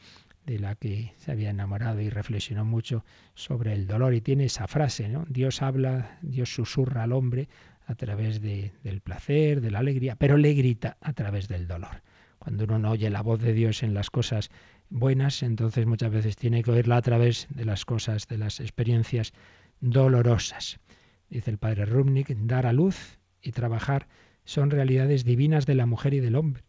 de la que se había enamorado y reflexionó mucho sobre el dolor. Y tiene esa frase, ¿no? Dios habla, Dios susurra al hombre a través de, del placer, de la alegría, pero le grita a través del dolor. Cuando uno no oye la voz de Dios en las cosas buenas, entonces muchas veces tiene que oírla a través de las cosas, de las experiencias dolorosas. Dice el padre Rubnik, dar a luz y trabajar son realidades divinas de la mujer y del hombre.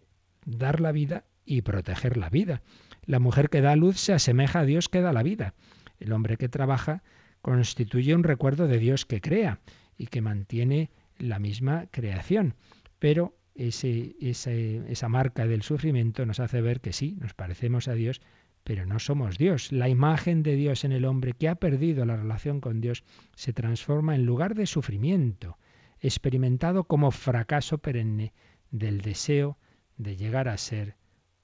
Dar la vida y proteger la vida. La mujer que da luz se asemeja a Dios que da la vida. El hombre que trabaja constituye un recuerdo de Dios que crea y que mantiene la misma creación. Pero esa marca del sufrimiento nos hace ver que sí, nos parecemos a Dios, pero no somos Dios. La imagen de Dios en el hombre que ha perdido la relación con Dios se transforma en lugar de sufrimiento experimentado como fracaso perenne del deseo de llegar a ser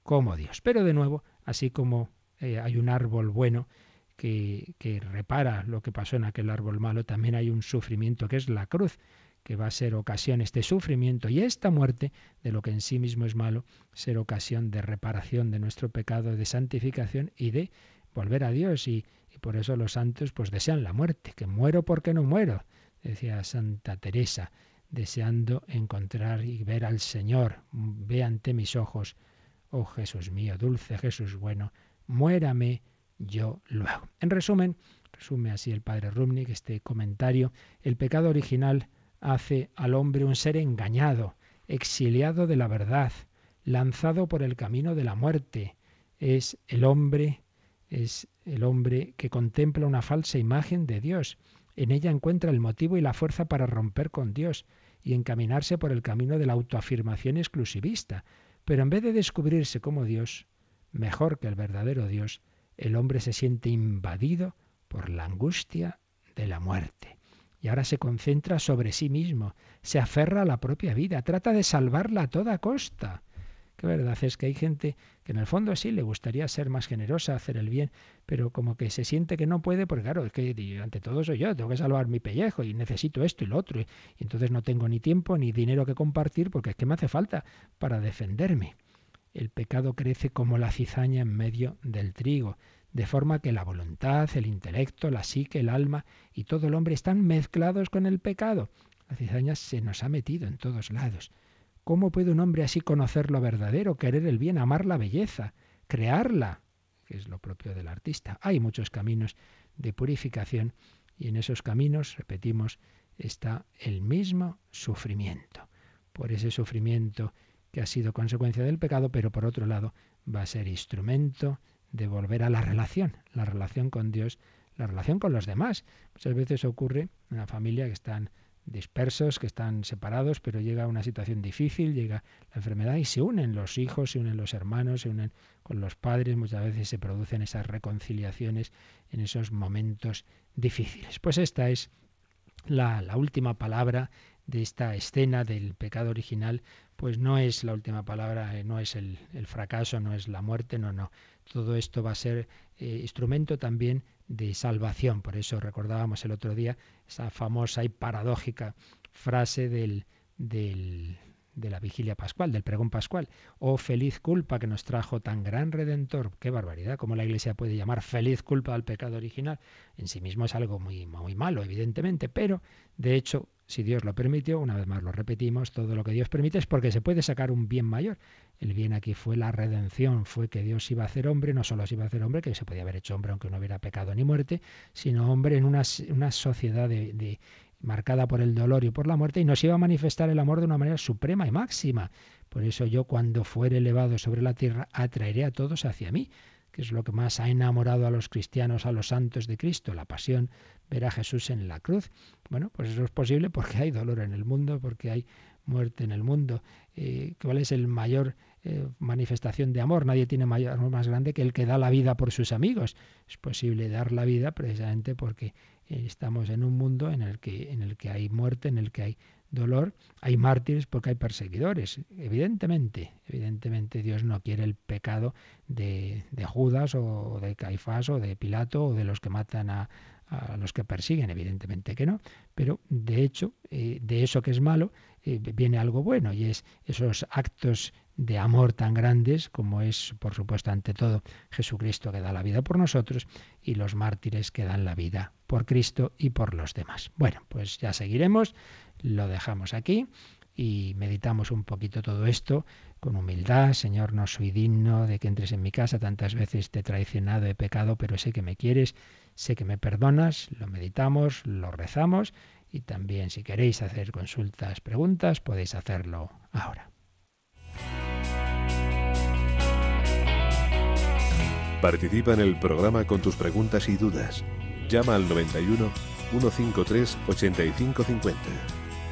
como Dios. Pero de nuevo, así como eh, hay un árbol bueno que, que repara lo que pasó en aquel árbol malo, también hay un sufrimiento que es la cruz, que va a ser ocasión este sufrimiento y esta muerte de lo que en sí mismo es malo, ser ocasión de reparación de nuestro pecado, de santificación y de volver a Dios. Y, y por eso los santos pues desean la muerte, que muero porque no muero decía Santa Teresa, deseando encontrar y ver al Señor. Ve ante mis ojos, oh Jesús mío, dulce Jesús bueno, muérame yo luego. En resumen, resume así el padre Rumnik este comentario, el pecado original hace al hombre un ser engañado, exiliado de la verdad, lanzado por el camino de la muerte. Es el hombre, es el hombre que contempla una falsa imagen de Dios en ella encuentra el motivo y la fuerza para romper con Dios y encaminarse por el camino de la autoafirmación exclusivista. Pero en vez de descubrirse como Dios, mejor que el verdadero Dios, el hombre se siente invadido por la angustia de la muerte. Y ahora se concentra sobre sí mismo, se aferra a la propia vida, trata de salvarla a toda costa. Que verdad es que hay gente que en el fondo sí le gustaría ser más generosa, hacer el bien, pero como que se siente que no puede, porque claro, es que ante todo soy yo, tengo que salvar mi pellejo y necesito esto y lo otro, y, y entonces no tengo ni tiempo ni dinero que compartir porque es que me hace falta para defenderme. El pecado crece como la cizaña en medio del trigo, de forma que la voluntad, el intelecto, la psique, el alma y todo el hombre están mezclados con el pecado. La cizaña se nos ha metido en todos lados. ¿Cómo puede un hombre así conocer lo verdadero, querer el bien, amar la belleza, crearla? que es lo propio del artista. Hay muchos caminos de purificación y en esos caminos, repetimos, está el mismo sufrimiento. Por ese sufrimiento que ha sido consecuencia del pecado, pero por otro lado va a ser instrumento de volver a la relación, la relación con Dios, la relación con los demás. Muchas veces ocurre en una familia que están dispersos, que están separados, pero llega una situación difícil, llega la enfermedad y se unen los hijos, se unen los hermanos, se unen con los padres, muchas veces se producen esas reconciliaciones en esos momentos difíciles. Pues esta es la, última palabra de esta escena del pecado original, pues no es la última palabra, eh, no es el, el fracaso, no es la muerte, no, no. Todo esto va a ser eh, instrumento también de salvación. Por eso recordábamos el otro día esa famosa y paradójica frase del, de la vigilia pascual, del pregón pascual. Oh feliz culpa que nos trajo tan gran redentor. Qué barbaridad, cómo la Iglesia puede llamar feliz culpa al pecado original. En sí mismo es algo muy, muy malo, evidentemente, pero de hecho, si Dios lo permitió, una vez más lo repetimos, todo lo que Dios permite es porque se puede sacar un bien mayor. El bien aquí fue la redención, fue que Dios iba a hacer hombre, no solo se iba a hacer hombre, que se podía haber hecho hombre aunque no hubiera pecado ni muerte, sino hombre en una, sociedad marcada por el dolor y por la muerte, y nos iba a manifestar el amor de una manera suprema y máxima. Por eso yo, cuando fuere elevado sobre la tierra, atraeré a todos hacia mí, que es lo que más ha enamorado a los cristianos, a los santos de Cristo, la pasión, ver a Jesús en la cruz. Bueno, pues eso es posible porque hay dolor en el mundo, porque hay muerte en el mundo. Eh, ¿Cuál es el mayor eh, manifestación de amor? Nadie tiene mayor amor más grande que el que da la vida por sus amigos. Es posible dar la vida precisamente porque estamos en un mundo en el que en el que hay muerte, en el que hay dolor, hay mártires porque hay perseguidores. Evidentemente, evidentemente Dios no quiere el pecado de, de Judas o de Caifás o de Pilato o de los que matan a, a los que persiguen, evidentemente que no, pero de hecho, eh, de eso que es malo, eh, viene algo bueno y es esos actos de amor tan grandes como es, por supuesto, ante todo Jesucristo que da la vida por nosotros y los mártires que dan la vida por Cristo y por los demás. Bueno, pues ya seguiremos, lo dejamos aquí y meditamos un poquito todo esto con humildad. Señor, no soy digno de que entres en mi casa, tantas veces te he traicionado, he pecado, pero sé que me quieres, sé que me perdonas, lo meditamos, lo rezamos y también si queréis hacer consultas, preguntas, podéis hacerlo ahora. Participa en el programa con tus preguntas y dudas. Llama al 91 153 8550.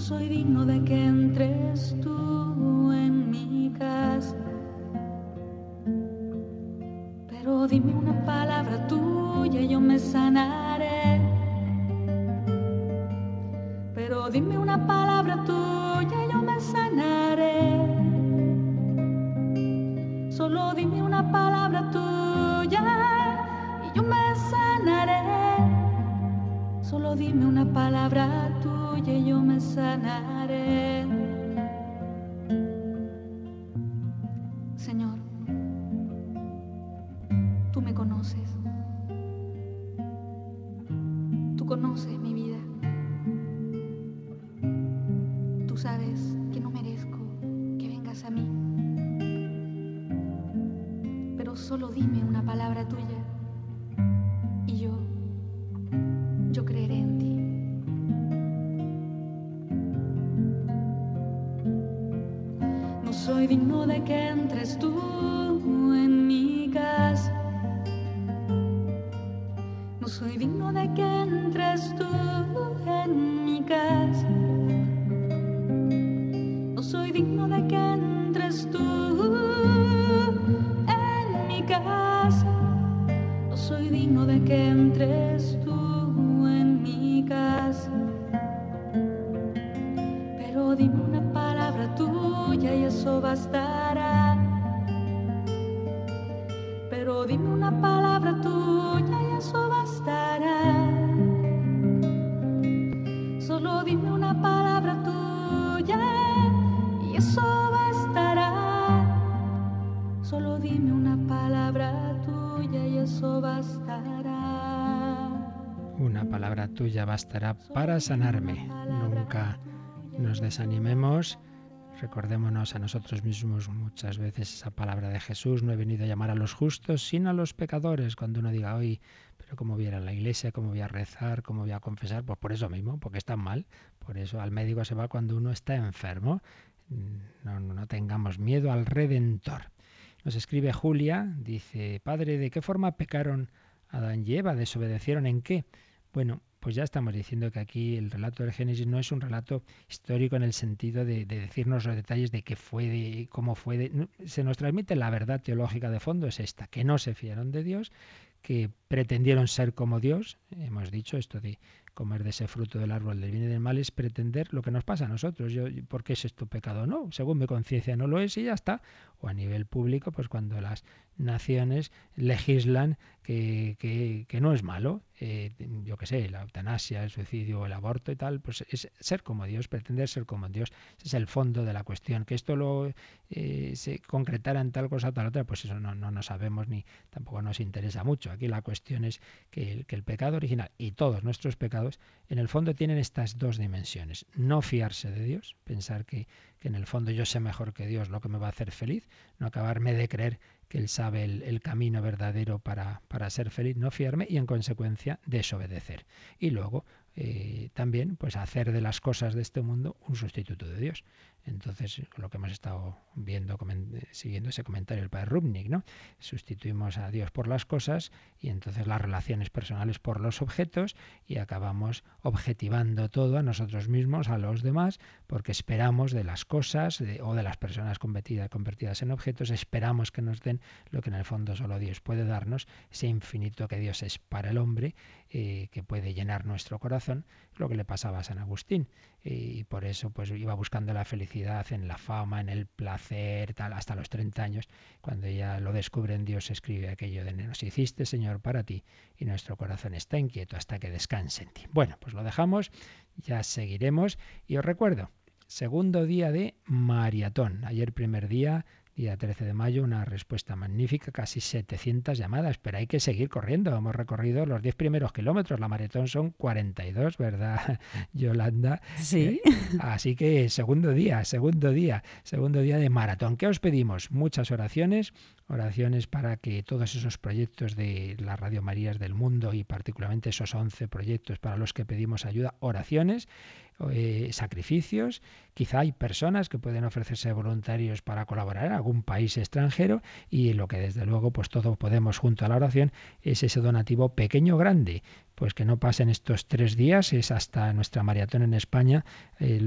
soy digno de que entres tú en mi casa. Pero dime una palabra tuya y yo me sanaré. Pero dime una palabra tuya y yo me sanaré. Solo dime una palabra tuya y yo me sanaré. Solo dime una palabra tuya sanaré. Palabra tuya bastará para sanarme. Nunca nos desanimemos. Recordémonos a nosotros mismos muchas veces esa palabra de Jesús, no he venido a llamar a los justos, sino a los pecadores. Cuando uno diga, hoy, pero cómo voy a ir a la iglesia, cómo voy a rezar, cómo voy a confesar, pues por eso mismo, porque está mal. Por eso al médico se va cuando uno está enfermo. No, no tengamos miedo al Redentor. Nos escribe Julia, dice, Padre, ¿de qué forma pecaron Adán y Eva? ¿Desobedecieron en qué? Bueno, pues ya estamos diciendo que aquí el relato del Génesis no es un relato histórico en el sentido de, de decirnos los detalles de qué fue, de cómo fue. De, se nos transmite la verdad teológica de fondo, es esta, que no se fiaron de Dios, que pretendieron ser como Dios. Hemos dicho esto de comer de ese fruto del árbol del bien y del mal es pretender lo que nos pasa a nosotros. Yo, ¿Por qué es esto pecado? No, según mi conciencia no lo es y ya está. O a nivel público, pues cuando las naciones legislan que, que, que no es malo, eh, yo qué sé, la eutanasia, el suicidio, el aborto y tal, pues es ser como Dios, pretender ser como Dios. Ese es el fondo de la cuestión. Que esto lo eh, se concretara en tal cosa, tal otra, pues eso no, no, no sabemos ni tampoco nos interesa mucho. Aquí la cuestión es que el, que el pecado original y todos nuestros pecados en el fondo tienen estas dos dimensiones. No fiarse de Dios, pensar que, que en el fondo yo sé mejor que Dios lo que me va a hacer feliz, no acabarme de creer que Él sabe el, camino verdadero para, para, ser feliz, no fiarme y en consecuencia desobedecer. Y luego eh, también pues hacer de las cosas de este mundo un sustituto de Dios. Entonces, lo que hemos estado viendo, siguiendo ese comentario del padre Rubnik, ¿no? Sustituimos a Dios por las cosas y entonces las relaciones personales por los objetos y acabamos objetivando todo a nosotros mismos, a los demás, porque esperamos de las cosas de, o de las personas convertidas, en objetos, esperamos que nos den lo que en el fondo solo Dios puede darnos, ese infinito que Dios es para el hombre, eh, que puede llenar nuestro corazón, lo que le pasaba a San Agustín. Y por eso pues iba buscando la felicidad en la fama, en el placer, tal, hasta los 30 años, cuando ya lo descubre en Dios, escribe aquello de nos hiciste, Señor, para ti, y nuestro corazón está inquieto hasta que descanse en ti. Bueno, pues lo dejamos, ya seguiremos, y os recuerdo, segundo día de maratón. Ayer primer día día 13 de mayo, una respuesta magnífica, casi 700 llamadas, pero hay que seguir corriendo. Hemos recorrido los 10 primeros kilómetros, la maratón son 42, ¿verdad, Yolanda? Sí. Eh, así que segundo día, segundo día, segundo día de maratón. ¿Qué os pedimos? Muchas oraciones, oraciones para que todos esos proyectos de las Radio Marías del mundo y particularmente esos 11 proyectos para los que pedimos ayuda, oraciones, eh, sacrificios. Quizá hay personas que pueden ofrecerse voluntarios para colaborar en algún país extranjero y lo que desde luego pues todos podemos junto a la oración es ese donativo pequeño grande pues que no pasen estos tres días, es hasta nuestra maratón en España,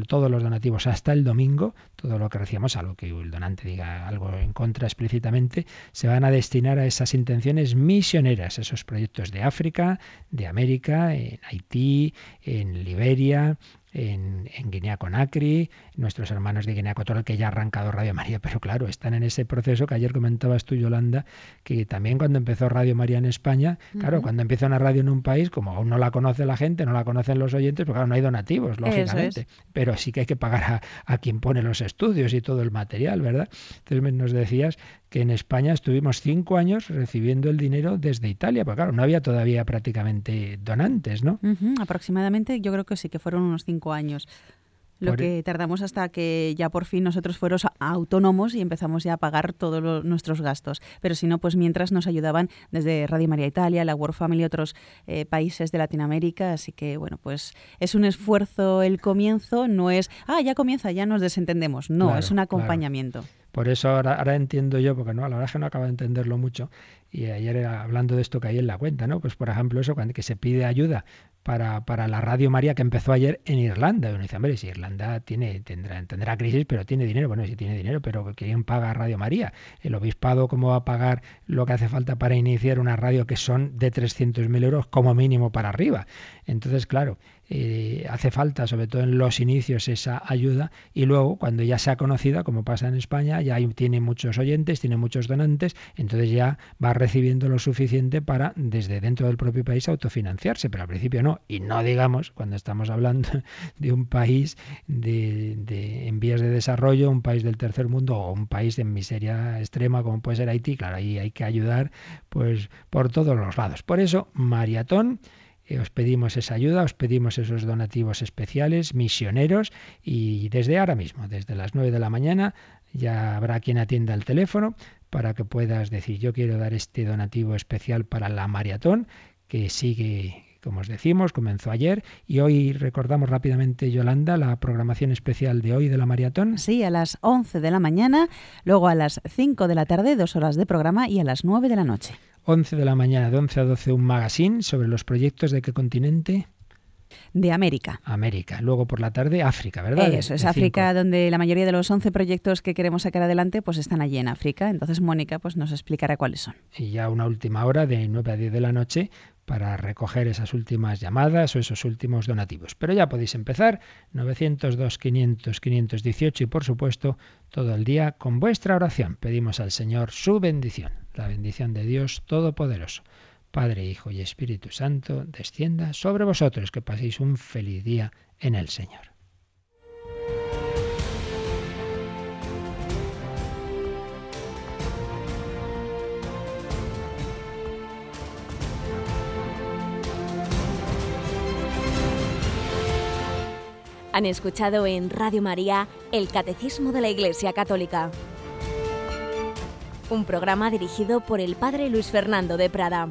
todos los donativos hasta el domingo, todo lo que recibamos, a lo que el donante diga algo en contra explícitamente, se van a destinar a esas intenciones misioneras, esos proyectos de África, de América, en Haití, en Liberia, en, en Guinea Conakry, nuestros hermanos de Guinea Ecuatorial que ya ha arrancado Radio María, pero claro, están en ese proceso que ayer comentabas tú, Yolanda, que también cuando empezó Radio María en España, uh -huh. claro, cuando empieza una radio en un país, como aún no la conoce la gente, no la conocen los oyentes, pues claro, no hay donativos, lógicamente, es. pero sí que hay que pagar a, a, quien pone los estudios y todo el material, ¿verdad? Entonces nos decías que en España estuvimos cinco años recibiendo el dinero desde Italia, porque claro, no había todavía prácticamente donantes, ¿no? Uh -huh. Aproximadamente, yo creo que sí que fueron unos cinco años. Lo que tardamos hasta que ya por fin nosotros fuéramos autónomos y empezamos ya a pagar todos nuestros gastos. Pero si no, pues mientras nos ayudaban desde Radio María Italia, la World Family, otros eh, países de Latinoamérica. Así que, bueno, pues es un esfuerzo el comienzo, no es, ah, ya comienza, ya nos desentendemos. No, es un acompañamiento. Por eso ahora, ahora entiendo yo, porque no, a la verdad es que no acabo de entenderlo mucho, y ayer hablando de esto que hay en la cuenta, ¿no? Pues por ejemplo eso, cuando que se pide ayuda para, para la Radio María que empezó ayer en Irlanda. Uno dice, hombre, si Irlanda tiene, tendrá, tendrá crisis, pero tiene dinero. Bueno, si tiene dinero, pero ¿quién paga Radio María? El obispado, ¿cómo va a pagar lo que hace falta para iniciar una radio que son de 300.000 euros como mínimo para arriba? Entonces, claro, eh, hace falta, sobre todo en los inicios, esa ayuda y luego, cuando ya sea conocida, como pasa en España, ya tiene muchos oyentes, tiene muchos donantes, entonces ya va recibiendo lo suficiente para, desde dentro del propio país, autofinanciarse, pero al principio no. Y no digamos, cuando estamos hablando de un país de, en vías de desarrollo, un país del tercer mundo o un país en miseria extrema como puede ser Haití, claro, ahí hay que ayudar pues por todos los lados. Por eso, maratón os pedimos esa ayuda, os pedimos esos donativos especiales, misioneros, y desde ahora mismo, desde las 9 de la mañana, ya habrá quien atienda el teléfono para que puedas decir yo quiero dar este donativo especial para la maratón que sigue como os decimos, comenzó ayer y hoy recordamos rápidamente, Yolanda, la programación especial de hoy de la maratón. Sí, a las 11 de la mañana, luego a las 5 de la tarde, dos horas de programa y a las 9 de la noche. 11 de la mañana, de 11 a 12, un magazine sobre los proyectos de qué continente de América. América. Luego por la tarde África, ¿verdad? Eso, es África, donde la mayoría de los 11 proyectos que queremos sacar adelante pues están allí en África. Entonces Mónica pues nos explicará cuáles son. Y ya una última hora de 9 a 10 de la noche para recoger esas últimas llamadas o esos últimos donativos. Pero ya podéis empezar 902 500 518 y por supuesto todo el día con vuestra oración. Pedimos al Señor su bendición, la bendición de Dios Todopoderoso. Padre, Hijo y Espíritu Santo, descienda sobre vosotros, que paséis un feliz día en el Señor. Han escuchado en Radio María el Catecismo de la Iglesia Católica, un programa dirigido por el Padre Luis Fernando de Prada.